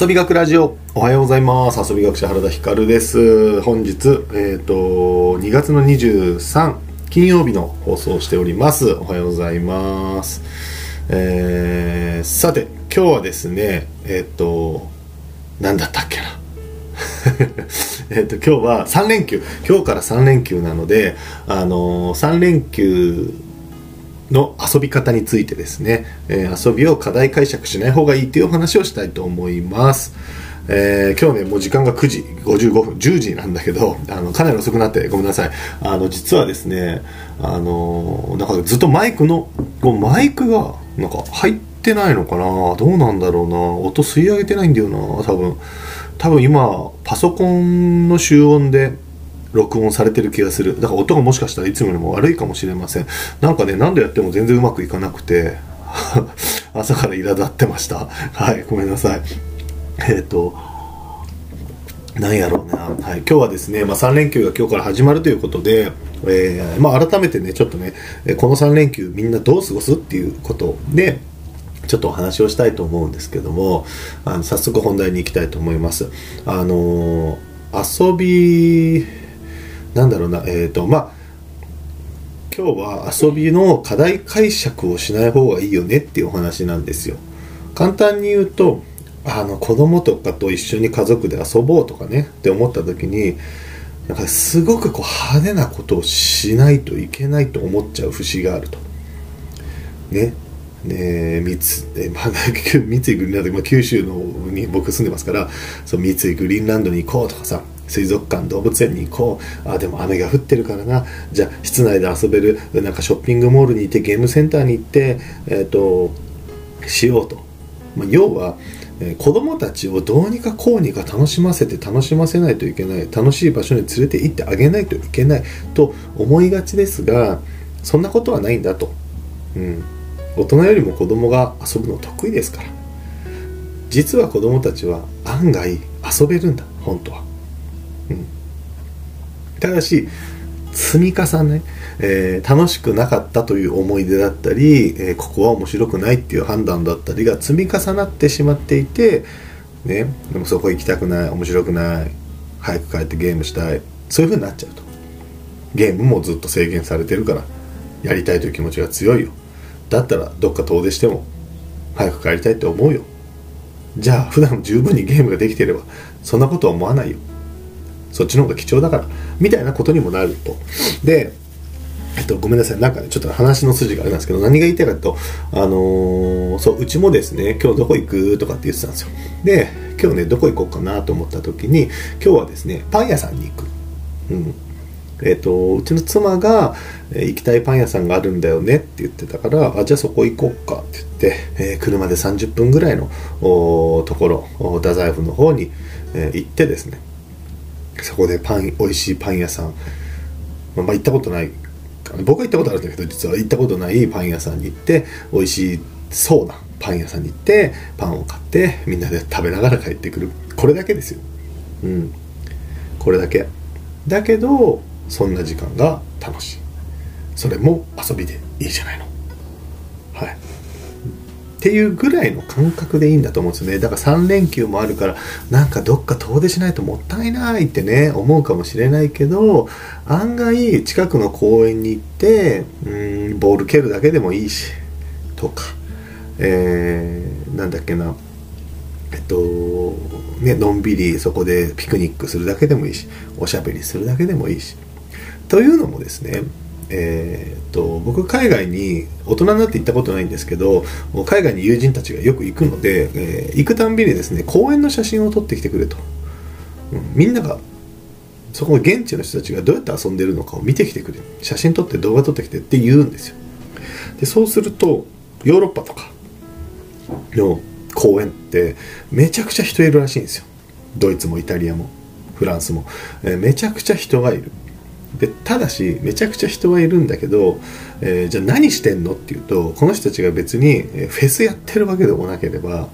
遊び学ラジオ。おはようございます。遊び学者原田光です。本日えっ、ー、と2月の23金曜日の放送をしております。おはようございます。えー、さて今日はですねえっ、ー、と何だったっけな。えっと今日は3連休。今日から3連休なのであのー、3連休の遊び方についてですね、えー、遊びを課題解釈しない方がいいというお話をしたいと思います。えー、今日ね、もう時間が9時55分、10時なんだけど、あの、かなり遅くなってごめんなさい。あの、実はですね、あの、なんかずっとマイクの、こうマイクが、なんか入ってないのかな？どうなんだろうな？音吸い上げてないんだよな多分。多分今、パソコンの集音で、録音されてる気がする。だから音がもしかしたらいつもよりも悪いかもしれません。なんかね何度やっても全然うまくいかなくて 朝から苛立ってました。はいごめんなさい。えっ、ー、となんやろうな、はい、今日はですね、まあ、3連休が今日から始まるということで、えーまあ、改めてねちょっとねこの3連休みんなどう過ごすっていうことでちょっとお話をしたいと思うんですけどもあの早速本題に行きたいと思います。あの遊びなんだろうな、えっ、ー、と、まあ、今日は遊びの課題解釈をしない方がいいよねっていうお話なんですよ。簡単に言うと、あの子供とかと一緒に家族で遊ぼうとかねって思った時になんかすごくこう派手なことをしないといけないと思っちゃう節があると。ね。ね三つ、まあ、三井グリーンランド、まあ、九州のに僕住んでますからそう三井グリーンランドに行こうとかさ水族館動物園に行こう。あでも雨が降ってるからな。じゃあ室内で遊べるなんかショッピングモールに行ってゲームセンターに行ってえっ、ー、としようと、まあ、要はえ子供たちをどうにかこうにか楽しませて楽しませないといけない。楽しい場所に連れて行ってあげないといけないと思いがちですがそんなことはないんだと、うん、大人よりも子供が遊ぶの得意ですから。実は子供たちは案外遊べるんだ本当は。ただし積み重ね、えー、楽しくなかったという思い出だったり、えー、ここは面白くないっていう判断だったりが積み重なってしまっていて、ね、でもそこ行きたくない面白くない早く帰ってゲームしたいそういう風になっちゃうと。ゲームもずっと制限されてるからやりたいという気持ちが強いよ。だったらどっか遠出しても早く帰りたいって思うよ。じゃあ普段十分にゲームができてればそんなことは思わないよ。そっちの方が貴重だからみたいなことにもなるとでえっと、ごめんなさい。なんかね、ちょっと話の筋があれなんですけど、何が言いたいかと、あのー、そう、うちもですね、今日どこ行くとかって言ってたんですよ。で、今日ね、どこ行こうかなと思った時に、今日はですね、パン屋さんに行く。うん。えっ、と、うちの妻が、えー、行きたいパン屋さんがあるんだよねって言ってたから、あ、じゃあそこ行こうかって言って、えー、車で30分ぐらいのところ、太宰府の方に、え行ってですね、そこでパン美味しいパン屋さん、まあ、行ったことない。僕は行ったことあるんだけど実は。行ったことないパン屋さんに行って美味しそうなパン屋さんに行ってパンを買ってみんなで食べながら帰ってくる。これだけですよ。うん。これだけ。だけどそんな時間が楽しい。それも遊びでいいじゃないの？はい。っていうぐらいの感覚でいいんだと思うんですよね。だから3連休もあるからなんかどっか遠出しないともったいないってね思うかもしれないけど案外近くの公園に行ってうんボール蹴るだけでもいいしとかえー、なんだっけなえっとねのんびりそこでピクニックするだけでもいいしおしゃべりするだけでもいいし。というのもですねえーと、僕海外に大人になって行ったことないんですけど海外に友人たちがよく行くので、えー、行くたんびにですね公園の写真を撮ってきてくれと、うん、みんながそこの現地の人たちがどうやって遊んでるのかを見てきてくれ。写真撮って動画撮ってきてって言うんですよ。でそうするとヨーロッパとかの公園ってめちゃくちゃ人いるらしいんですよ。ドイツもイタリアもフランスも、えー、めちゃくちゃ人がいる。でただしめちゃくちゃ人はいるんだけど、えー、じゃあ何してんのっていうとこの人たちが別にフェスやってるわけでもなければ、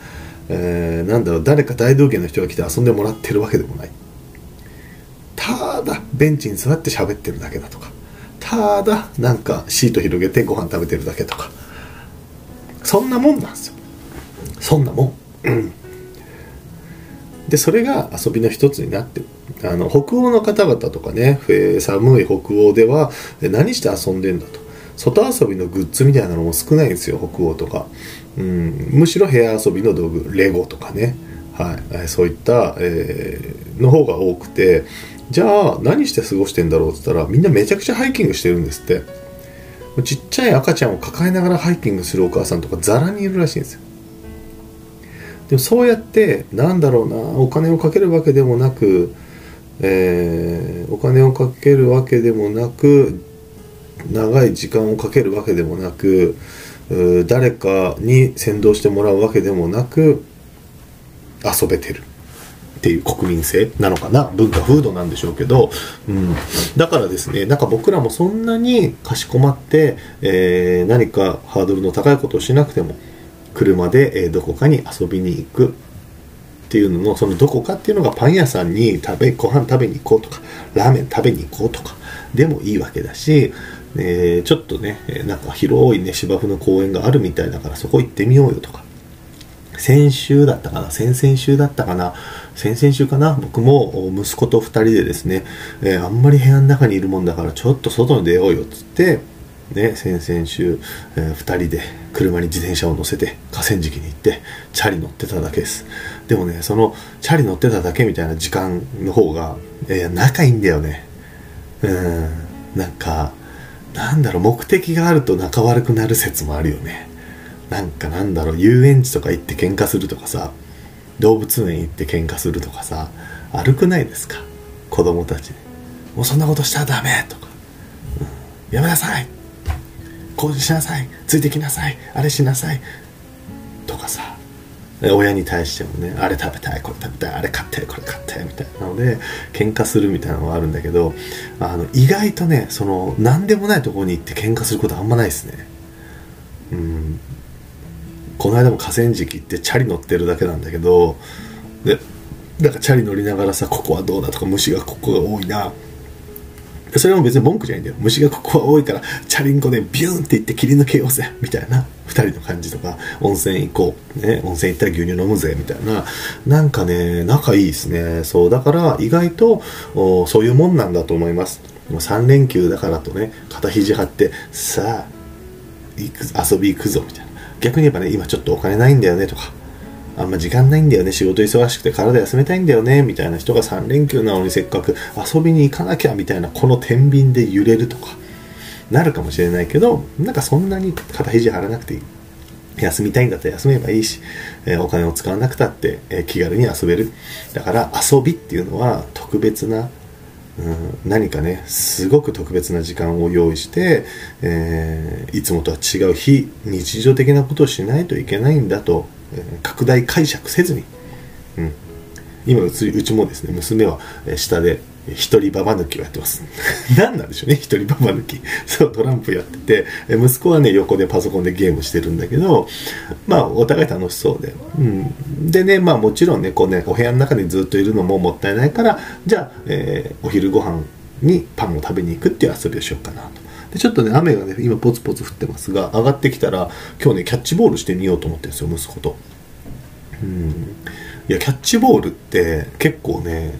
えー、なんだろう誰か大道芸の人が来て遊んでもらってるわけでもない。ただベンチに座って喋ってるだけだとか。ただなんかシート広げてご飯食べてるだけとか。そんなもんなんですよ。そんなもん、でそれが遊びの一つになってる。あの北欧の方々とかね寒い北欧では何して遊んでんだと。外遊びのグッズみたいなのも少ないんですよ北欧とか、うん、むしろ部屋遊びの道具レゴとかね、はい、そういった、えー、の方が多くてじゃあ何して過ごしてんだろうって言ったらみんなめちゃくちゃハイキングしてるんですって。ちっちゃい赤ちゃんを抱えながらハイキングするお母さんとかザラにいるらしいんですよ。でもそうやってなんだろうなお金をかけるわけでもなく、えー、お金をかけるわけでもなく長い時間をかけるわけでもなく誰かに先導してもらうわけでもなく遊べてるっていう国民性なのかな？文化風土なんでしょうけど、うん、だからですねなんか僕らもそんなにかしこまって、えー、何かハードルの高いことをしなくても車で、どこかに遊びに行く。っていうののそのどこかっていうのがパン屋さんに食べご飯食べに行こうとかラーメン食べに行こうとかでもいいわけだし、えー、ちょっとねなんか広いね芝生の公園があるみたいだからそこ行ってみようよとか。先週だったかな？先々週だったかな？先々週かな？僕も息子と2人でですね、えー、あんまり部屋の中にいるもんだからちょっと外に出ようよっつってね、先々週、えー、2人で車に自転車を乗せて河川敷に行ってチャリ乗ってただけです。でもねそのチャリ乗ってただけみたいな時間の方が、えー、仲いいんだよね。うん。なんかなんだろう目的があると仲悪くなる説もあるよね。なんかなんだろう遊園地とか行って喧嘩するとかさ動物園行って喧嘩するとかさ悪くないですか？子供たちもうそんなことしたらダメとか、うん、やめなさい。こうしなさい。ついてきなさい。あれしなさい。とかさ。親に対してもねあれ食べたいこれ食べたいあれ買ってこれ買ってみたいな。ので喧嘩するみたいなのがあるんだけどあの意外とねその何でもないところに行って喧嘩することあんまないですね。うん。この間も河川敷行ってチャリ乗ってるだけなんだけどでなんかチャリ乗りながらさここはどうだとか虫がここが多いな。それも別に文句じゃないんだよ。虫がここは多いからチャリンコでビューンっていって切り抜けようぜみたいな。2人の感じとか温泉行こう、ね、温泉行ったら牛乳飲むぜみたいな。なんかね仲いいですね。そうだから意外とそういうもんなんだと思います。もう3連休だからとね肩肘張ってさあ行く遊び行くぞみたいな。逆に言えばね今ちょっとお金ないんだよねとか。あんま時間ないんだよね、仕事忙しくて体休めたいんだよね、みたいな人が3連休なのにせっかく遊びに行かなきゃみたいな、この天秤で揺れるとか、なるかもしれないけど、なんかそんなに肩肘張らなくていい。休みたいんだったら休めばいいし、え、お金を使わなくたって、え、気軽に遊べる。だから遊びっていうのは特別な、うん、何かね、すごく特別な時間を用意して、えー、いつもとは違う非日常的なことをしないといけないんだと拡大解釈せずに、うん、今うちうちもですね娘は下で一人ババ抜きをやってます。何なんでしょうね一人ババ抜き。そうトランプやってて息子はね横でパソコンでゲームしてるんだけどまあお互い楽しそうで、うん、でねまあもちろんねこうねお部屋の中にずっといるのももったいないからじゃあ、えー、お昼ご飯にパンを食べに行くっていう遊びをしようかなと。でちょっとね雨がね今ポツポツ降ってますが上がってきたら今日ねキャッチボールしてみようと思ってるんですよ息子と。うん。いやキャッチボールって結構ね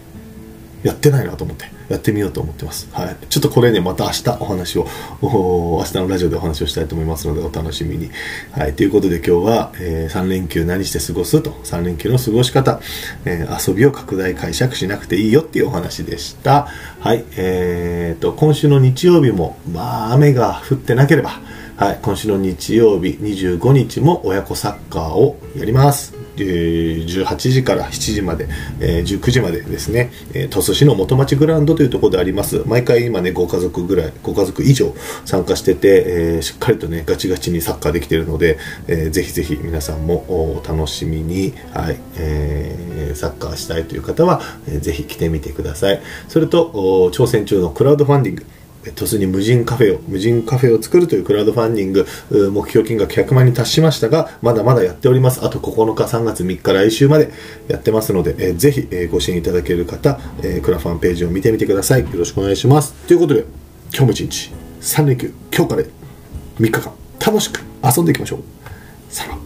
やってないなと思ってやってみようと思ってます。はい。ちょっとこれね、また明日お話を、明日のラジオでお話をしたいと思いますので、お楽しみに。はい。ということで今日は、えー、3連休何して過ごすと、3連休の過ごし方、えー、遊びを拡大解釈しなくていいよっていうお話でした。はい。えー、と、今週の日曜日も、まあ、雨が降ってなければ、はい、今週の日曜日25日も親子サッカーをやります。18時から7時まで、え、19時までですね、え、鳥栖市の元町グラウンドというところであります。毎回今ね、ご家族ぐらい、ご家族以上参加してて、え、しっかりとね、ガチガチにサッカーできてるので、えー、ぜひぜひ皆さんもお楽しみに、はい、え、サッカーしたいという方は、えー、ぜひ来てみてください。それと、挑戦中のクラウドファンディング、突に無人カフェを、無人カフェを作るというクラウドファンディング、目標金額100万に達しましたが、まだまだやっております。あと9日、3月3日、来週までやってますので、えー、ぜひ、え、ご支援いただける方、え、クラファンページを見てみてください。よろしくお願いします。ということで、今日も一日、3連休、今日から3日間、楽しく遊んでいきましょう。さら